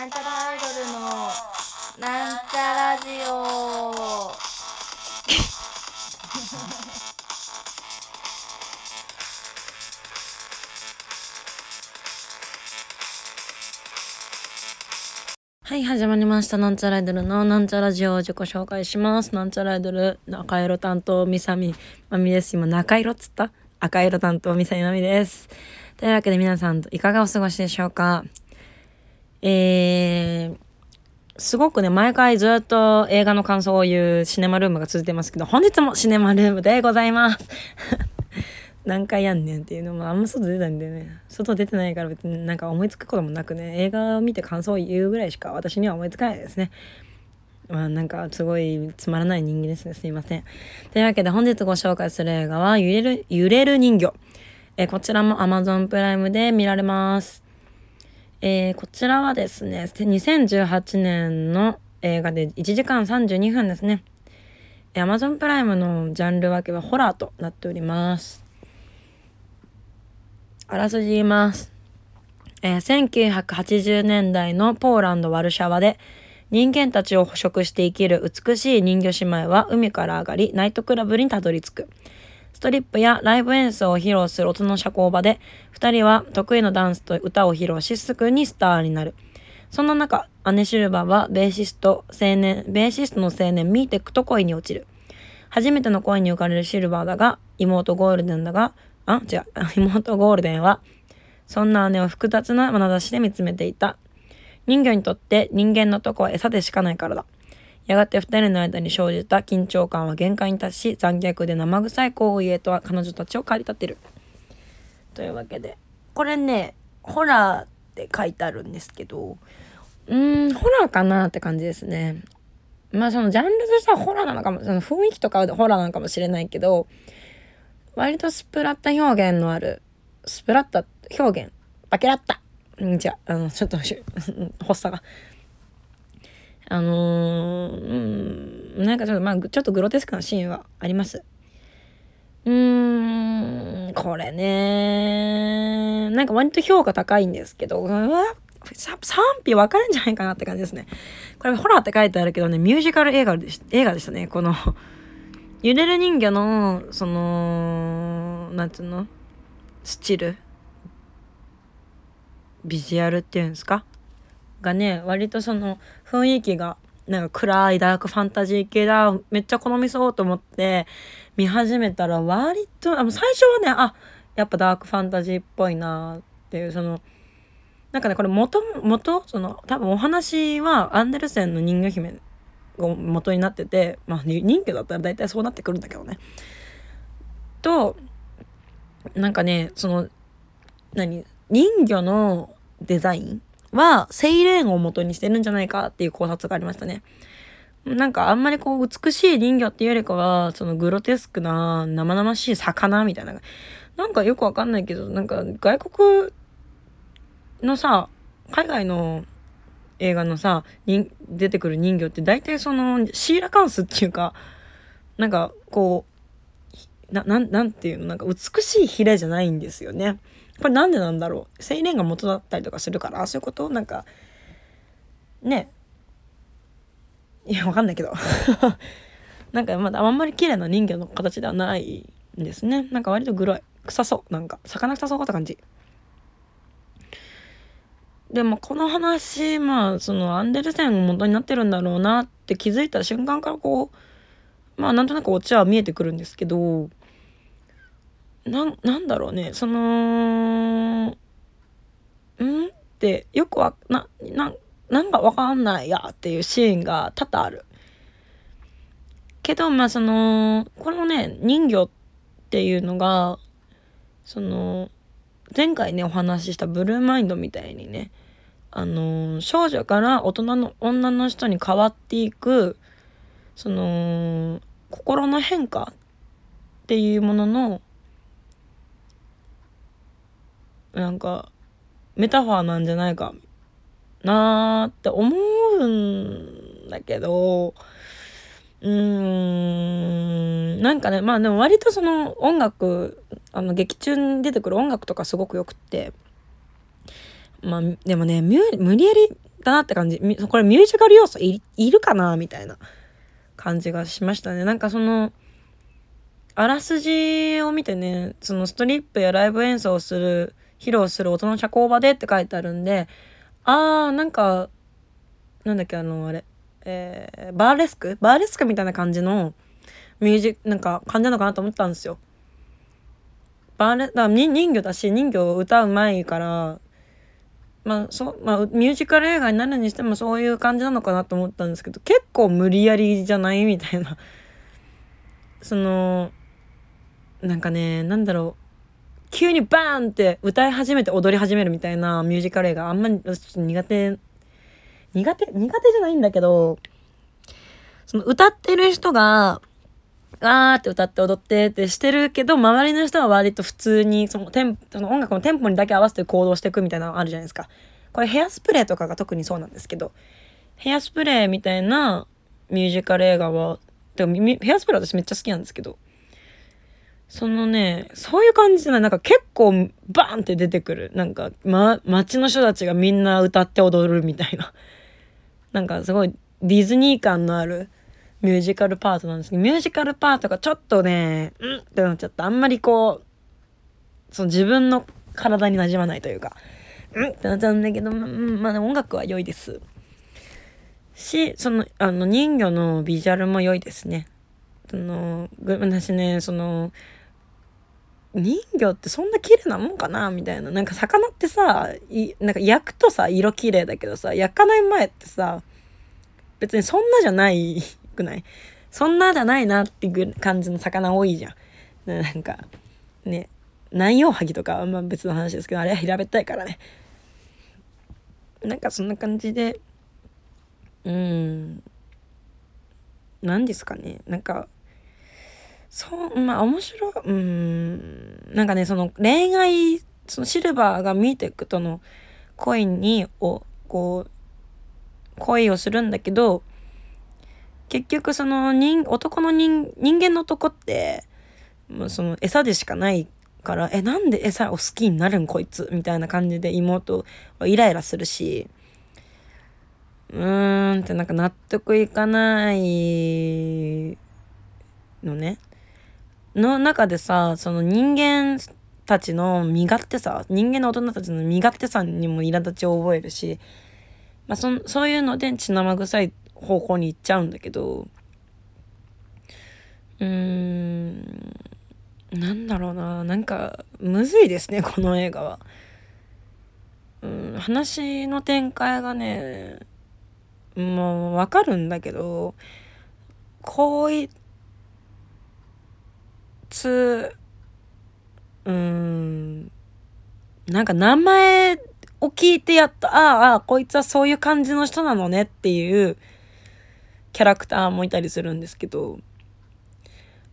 なんちゃらアイドルのなんちゃラジオ はい、始まりました。なんちゃらアイドルのなんちゃラジオを自己紹介します。なんちゃらアイドル、赤色担当、みさみまみです。今、中色っつった？赤色担当、みさみまみです。というわけで皆さん、いかがお過ごしでしょうか？えー、すごくね、毎回ずっと映画の感想を言うシネマルームが続いてますけど、本日もシネマルームでございます。何回やんねんっていうのもあんま外出ないんでね。外出てないから別になんか思いつくこともなくね映画を見て感想を言うぐらいしか私には思いつかないですね。まあなんかすごいつまらない人間ですね。すいません。というわけで本日ご紹介する映画は揺れる揺れる人魚えこちらも Amazon プライムで見られます。えー、こちらはですね2018年の映画で1時間32分ですね Amazon プライムのジャンル分けはホラーとなっておりますあらすじ言います。えー、1980年代のポーランド・ワルシャワで人間たちを捕食して生きる美しい人魚姉妹は海から上がりナイトクラブにたどり着く。ストリップやライブ演奏を披露する音の社交場で2人は得意のダンスと歌を披露しすぐにスターになる。そんな中、姉シルバーはベーシスト青年、ベーシストの青年ミーテックと恋に落ちる。初めての恋に浮かれるシルバーだが、妹ゴールデンだが、あ、違う、妹ゴールデンは、そんな姉を複雑な眼差しで見つめていた。人魚にとって人間のとこは餌でしかないからだ。やがて二人の間に生じた緊張感は限界に達し、残虐で生臭い行為へとは彼女たちを駆り立てる。というわけで、これね、ホラーって書いてあるんですけど、うーん、ホラーかなって感じですね。まあそのジャンルとしてはホラーなのかも、その雰囲気とかはホラーなのかもしれないけど、割とスプラッタ表現のある、スプラッタ表現、バケラッタ。んじゃあ、の、ちょっと、発作が。あのー、うん、なんかちょっと、まあ、ちょっとグロテスクなシーンはあります。うーん、これね、なんか割と評価高いんですけど、うわ賛否分かるんじゃないかなって感じですね。これホラーって書いてあるけどね、ミュージカル映画でし映画でしたね。この揺れる人魚の、その、なんつうのスチル？ビジュアルっていうんですか？がね、割とその雰囲気が、なんか暗いダークファンタジー系だ、めっちゃ好みそうと思って見始めたら割と、あの最初はね、あ、やっぱダークファンタジーっぽいなっていう、その、なんかね、これ元、元、その、多分お話はアンデルセンの人魚姫が元になってて、まあ人魚だったら大体そうなってくるんだけどね。と、なんかね、その、何？人魚のデザインはセイレーンを元にしてるんじゃないかっていう考察がありましたね。なんかあんまりこう美しい人魚っていうよりかは、そのグロテスクな生々しい魚みたいな。なんかよくわかんないけど、なんか外国のさ、海外の映画のさ、に出てくる人魚って大体そのシーラカンスっていうか、なんかこう、な、なん、なんていうの？なんか美しいヒレじゃないんですよね。これなんでなんだろう？青年が元だったりとかするから？そういうこと？なんかね？いやわかんないけど。なんかまだあんまり綺麗な人魚の形ではないんですね。なんか割とグロい。臭そう。なんか魚臭そうって感じ。でもこの話まあそのアンデルセンが元になってるんだろうなって気づいた瞬間からこうまあなんとなくオチは見えてくるんですけどななんだろうねそのん？ってよくわなななんかわかんないやっていうシーンが多々ある。けどまあそのこのね人魚っていうのがその前回ねお話ししたブルーマインドみたいにねあの少女から大人の女の人に変わっていくその心の変化っていうもののなんかメタファーなんじゃないかなーって思うんだけどうーんなんかねまあでも割とその音楽あの劇中に出てくる音楽とかすごくよくってまあ、でもね、無理やりだなって感じ。これミュージカル要素いるかなみたいな感じがしましたね。なんかその、あらすじを見てね、そのストリップやライブ演奏をする、披露する音の社交場でって書いてあるんで、あー、なんか、なんだっけ、あの、あれ、えー、バーレスク？バーレスクみたいな感じのミュージック、なんか感じなのかなと思ったんですよ。バーレ、だから人魚だし、人魚を歌うまいから、まあ、そう、まあ、ミュージカル映画になるにしてもそういう感じなのかなと思ったんですけど、結構無理やりじゃない？みたいな。その、なんかね、なんだろう。急にバーンって歌い始めて踊り始めるみたいなミュージカル映画あんまり苦手、苦手苦手じゃないんだけど、その歌ってる人が、わーって歌って踊ってってしてるけど、周りの人は割と普通に、そのテンその音楽のテンポにだけ合わせて行動していくみたいなのあるじゃないですか。これヘアスプレーとかが特にそうなんですけど、ヘアスプレーみたいなミュージカル映画は、でもヘアスプレー私めっちゃ好きなんですけど、そのね、そういう感じじゃない。なんか結構バーンって出てくる。なんか、ま、街の人たちがみんな歌って踊るみたいな。なんかすごいディズニー感のあるミュージカルパートなんですけど、ミュージカルパートがちょっとね、うんってなっちゃった。あんまりこう、その自分の体に馴染まないというか、うんってなっちゃうんだけど、ま、まあ、音楽は良いです。し、その、あの、人魚のビジュアルも良いですね。その、私ね、その、人魚ってそんな綺麗なもんかなみたいな。なんか魚ってさ、いなんか焼くとさ、色綺麗だけどさ、焼かない前ってさ、別にそんなじゃないくない？そんなじゃないなっていう感じの魚多いじゃん。なんか、ね、南洋ハギとかはまあ別の話ですけど、あれは平べったいからね。なんかそんな感じで、うん、何ですかね。なんか、そう、まあ面白い、うん、なんかね、その恋愛、そのシルバーが見ていくとの恋に、を、こう、恋をするんだけど、結局その人、男の人、人間の男って、もうその餌でしかないから、え、なんで餌を好きになるんこいつみたいな感じで妹はイライラするし、うーんってなんか納得いかないのね。の中でさ、その人間たちの身勝手さ、人間の大人たちの身勝手さにも苛立ちを覚えるし、まあそ、そういうので血生臭い方向に行っちゃうんだけど、うーん、なんだろうな、なんか、むずいですね、この映画は。うん、話の展開がね、もうわかるんだけど、こういつ、うん、なんか名前を聞いてやっと、ああ、こいつはそういう感じの人なのねっていうキャラクターもいたりするんですけど、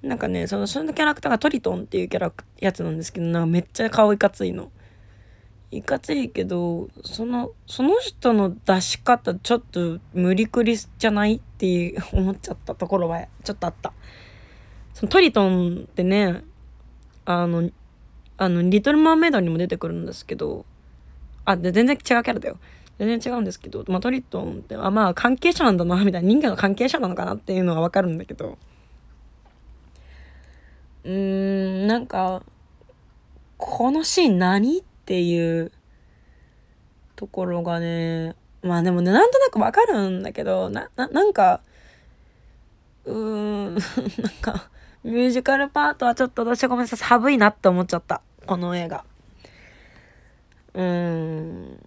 なんかね、その、そのキャラクターがトリトンっていうキャラ、やつなんですけど、なんかめっちゃ顔いかついの。いかついけど、その、その人の出し方、ちょっと無理くりじゃないっていう思っちゃったところは、ちょっとあった。そのトリトンってね、あの、あの、リトル・マーメイドにも出てくるんですけど、あ、で、全然違うキャラだよ。全然違うんですけど、まあ、トリトンってあまあ関係者なんだなみたいな人間の関係者なのかなっていうのがわかるんだけどうんなんかこのシーン何っていうところがねまあでもねなんとなくわかるんだけどなななんかうーん なんかミュージカルパートはちょっと私はごめんなさい寒いなって思っちゃった。この映画。うん。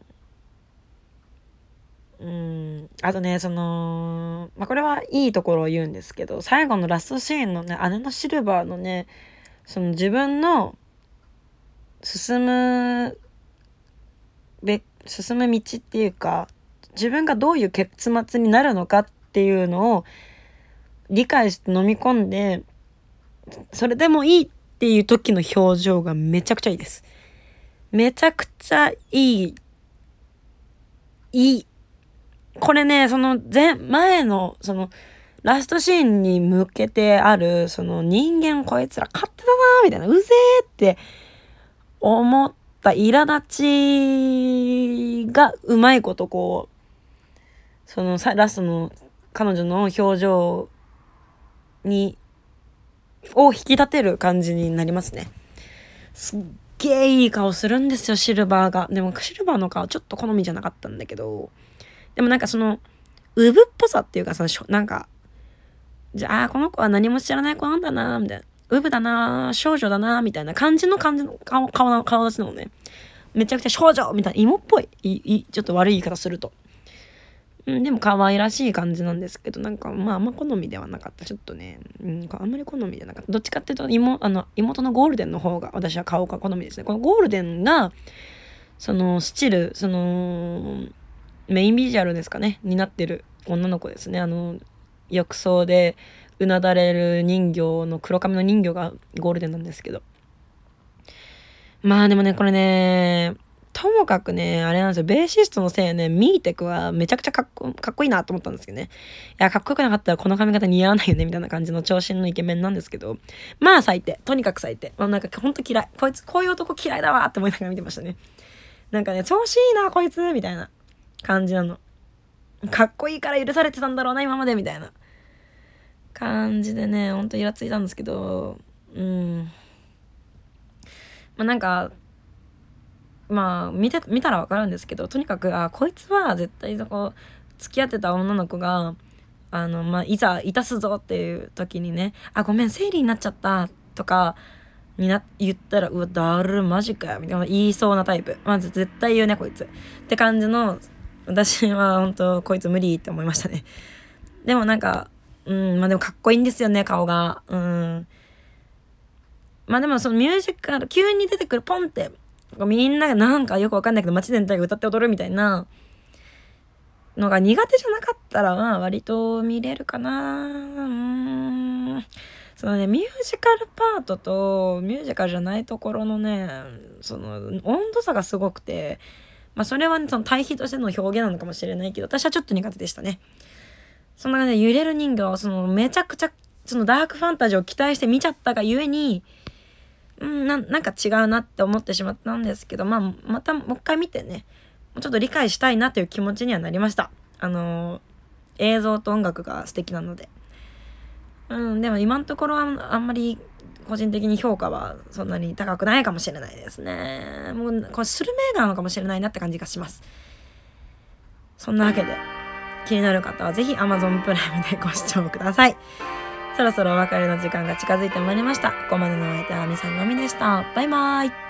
うん。あとね、その、まあ、これはいいところを言うんですけど、最後のラストシーンのね、姉のシルバーのね、その自分の進むべ、進む道っていうか、自分がどういう結末になるのかっていうのを理解して飲み込んで、それでもいいっていう時の表情がめちゃくちゃいいです。めちゃくちゃいい、いいこれね、その前、前の、その、ラストシーンに向けてある、その人間こいつら勝手だなみたいな、うぜーって思った苛立ちがうまいことこうそのさラストの彼女の表情にを引き立てる感じになりますね。すっげえいい顔するんですよシルバーが。でもシルバーの顔ちょっと好みじゃなかったんだけどでもなんかそのウブっぽさっていうかさなんかじゃあこの子は何も知らない子なんだなみたいなウブだな少女だなみたいな感じの感じの顔顔顔立ちなのねめちゃくちゃ少女みたいな芋っぽいいちょっと悪い言い方すると。うん、でも可愛らしい感じなんですけど、なんかまああんま好みではなかった。ちょっとね、うん、あんまり好みじゃなかった。どっちかっていうと妹、あの、妹のゴールデンの方が私は顔が好みですね。このゴールデンが、そのスチル、その、メインビジュアルですかね、になってる女の子ですね。あの、浴槽でうなだれる人形の黒髪の人形がゴールデンなんですけど。まあでもね、これね、ともかくね、あれなんですよ、ベーシストのせいね、ミーテクはめちゃくちゃかっこかっこいいなと思ったんですけどね。いや、かっこよくなかったらこの髪型似合わないよね、みたいな感じの長身のイケメンなんですけど、まあ最低。とにかく最低。まあなんかほんと嫌い。こいつ、こういう男嫌いだわって思いながら見てましたね。なんかね、調子いいな、こいつみたいな感じなの。かっこいいから許されてたんだろうな、今まで、みたいな感じでね、ほんとイラついたんですけど、うん。まあなんか、まあ見て見たら分かるんですけどとにかくあこいつは絶対そこ付き合ってた女の子があの、まあ、いざいたすぞっていう時にね「あごめん生理になっちゃった」とかにな言ったら「うわだるマジかよ」みたいな言いそうなタイプ。まず絶対言うねこいつ。って感じの私は本当こいつ無理って思いましたね。でもなんかうんまあでもかっこいいんですよね顔が。うん。まあでもそのミュージカル急に出てくるポンってみんながなんかよくわかんないけど街全体が歌って踊るみたいなのが苦手じゃなかったら、割と見れるかな。うーん。そのね、ミュージカルパートとミュージカルじゃないところのね、その温度差がすごくて、まあそれはね、その対比としての表現なのかもしれないけど、私はちょっと苦手でしたね。そんなね、揺れる人形をそのめちゃくちゃ、そのダークファンタジーを期待して見ちゃったがゆえに、うんななんか違うなって思ってしまったんですけど、まあ、またもう一回見てねちょっと理解したいなという気持ちにはなりました。あのー、映像と音楽が素敵なので。うんでも今のところはあんまり個人的に評価はそんなに高くないかもしれないですね。もうこれスルメーなのかもしれないなって感じがします。そんなわけで気になる方は是非 Amazon プライムでご視聴ください。そろそろお別れの時間が近づいてまいりました。ここまでのお相手はみさんのみでした。バイバーイ。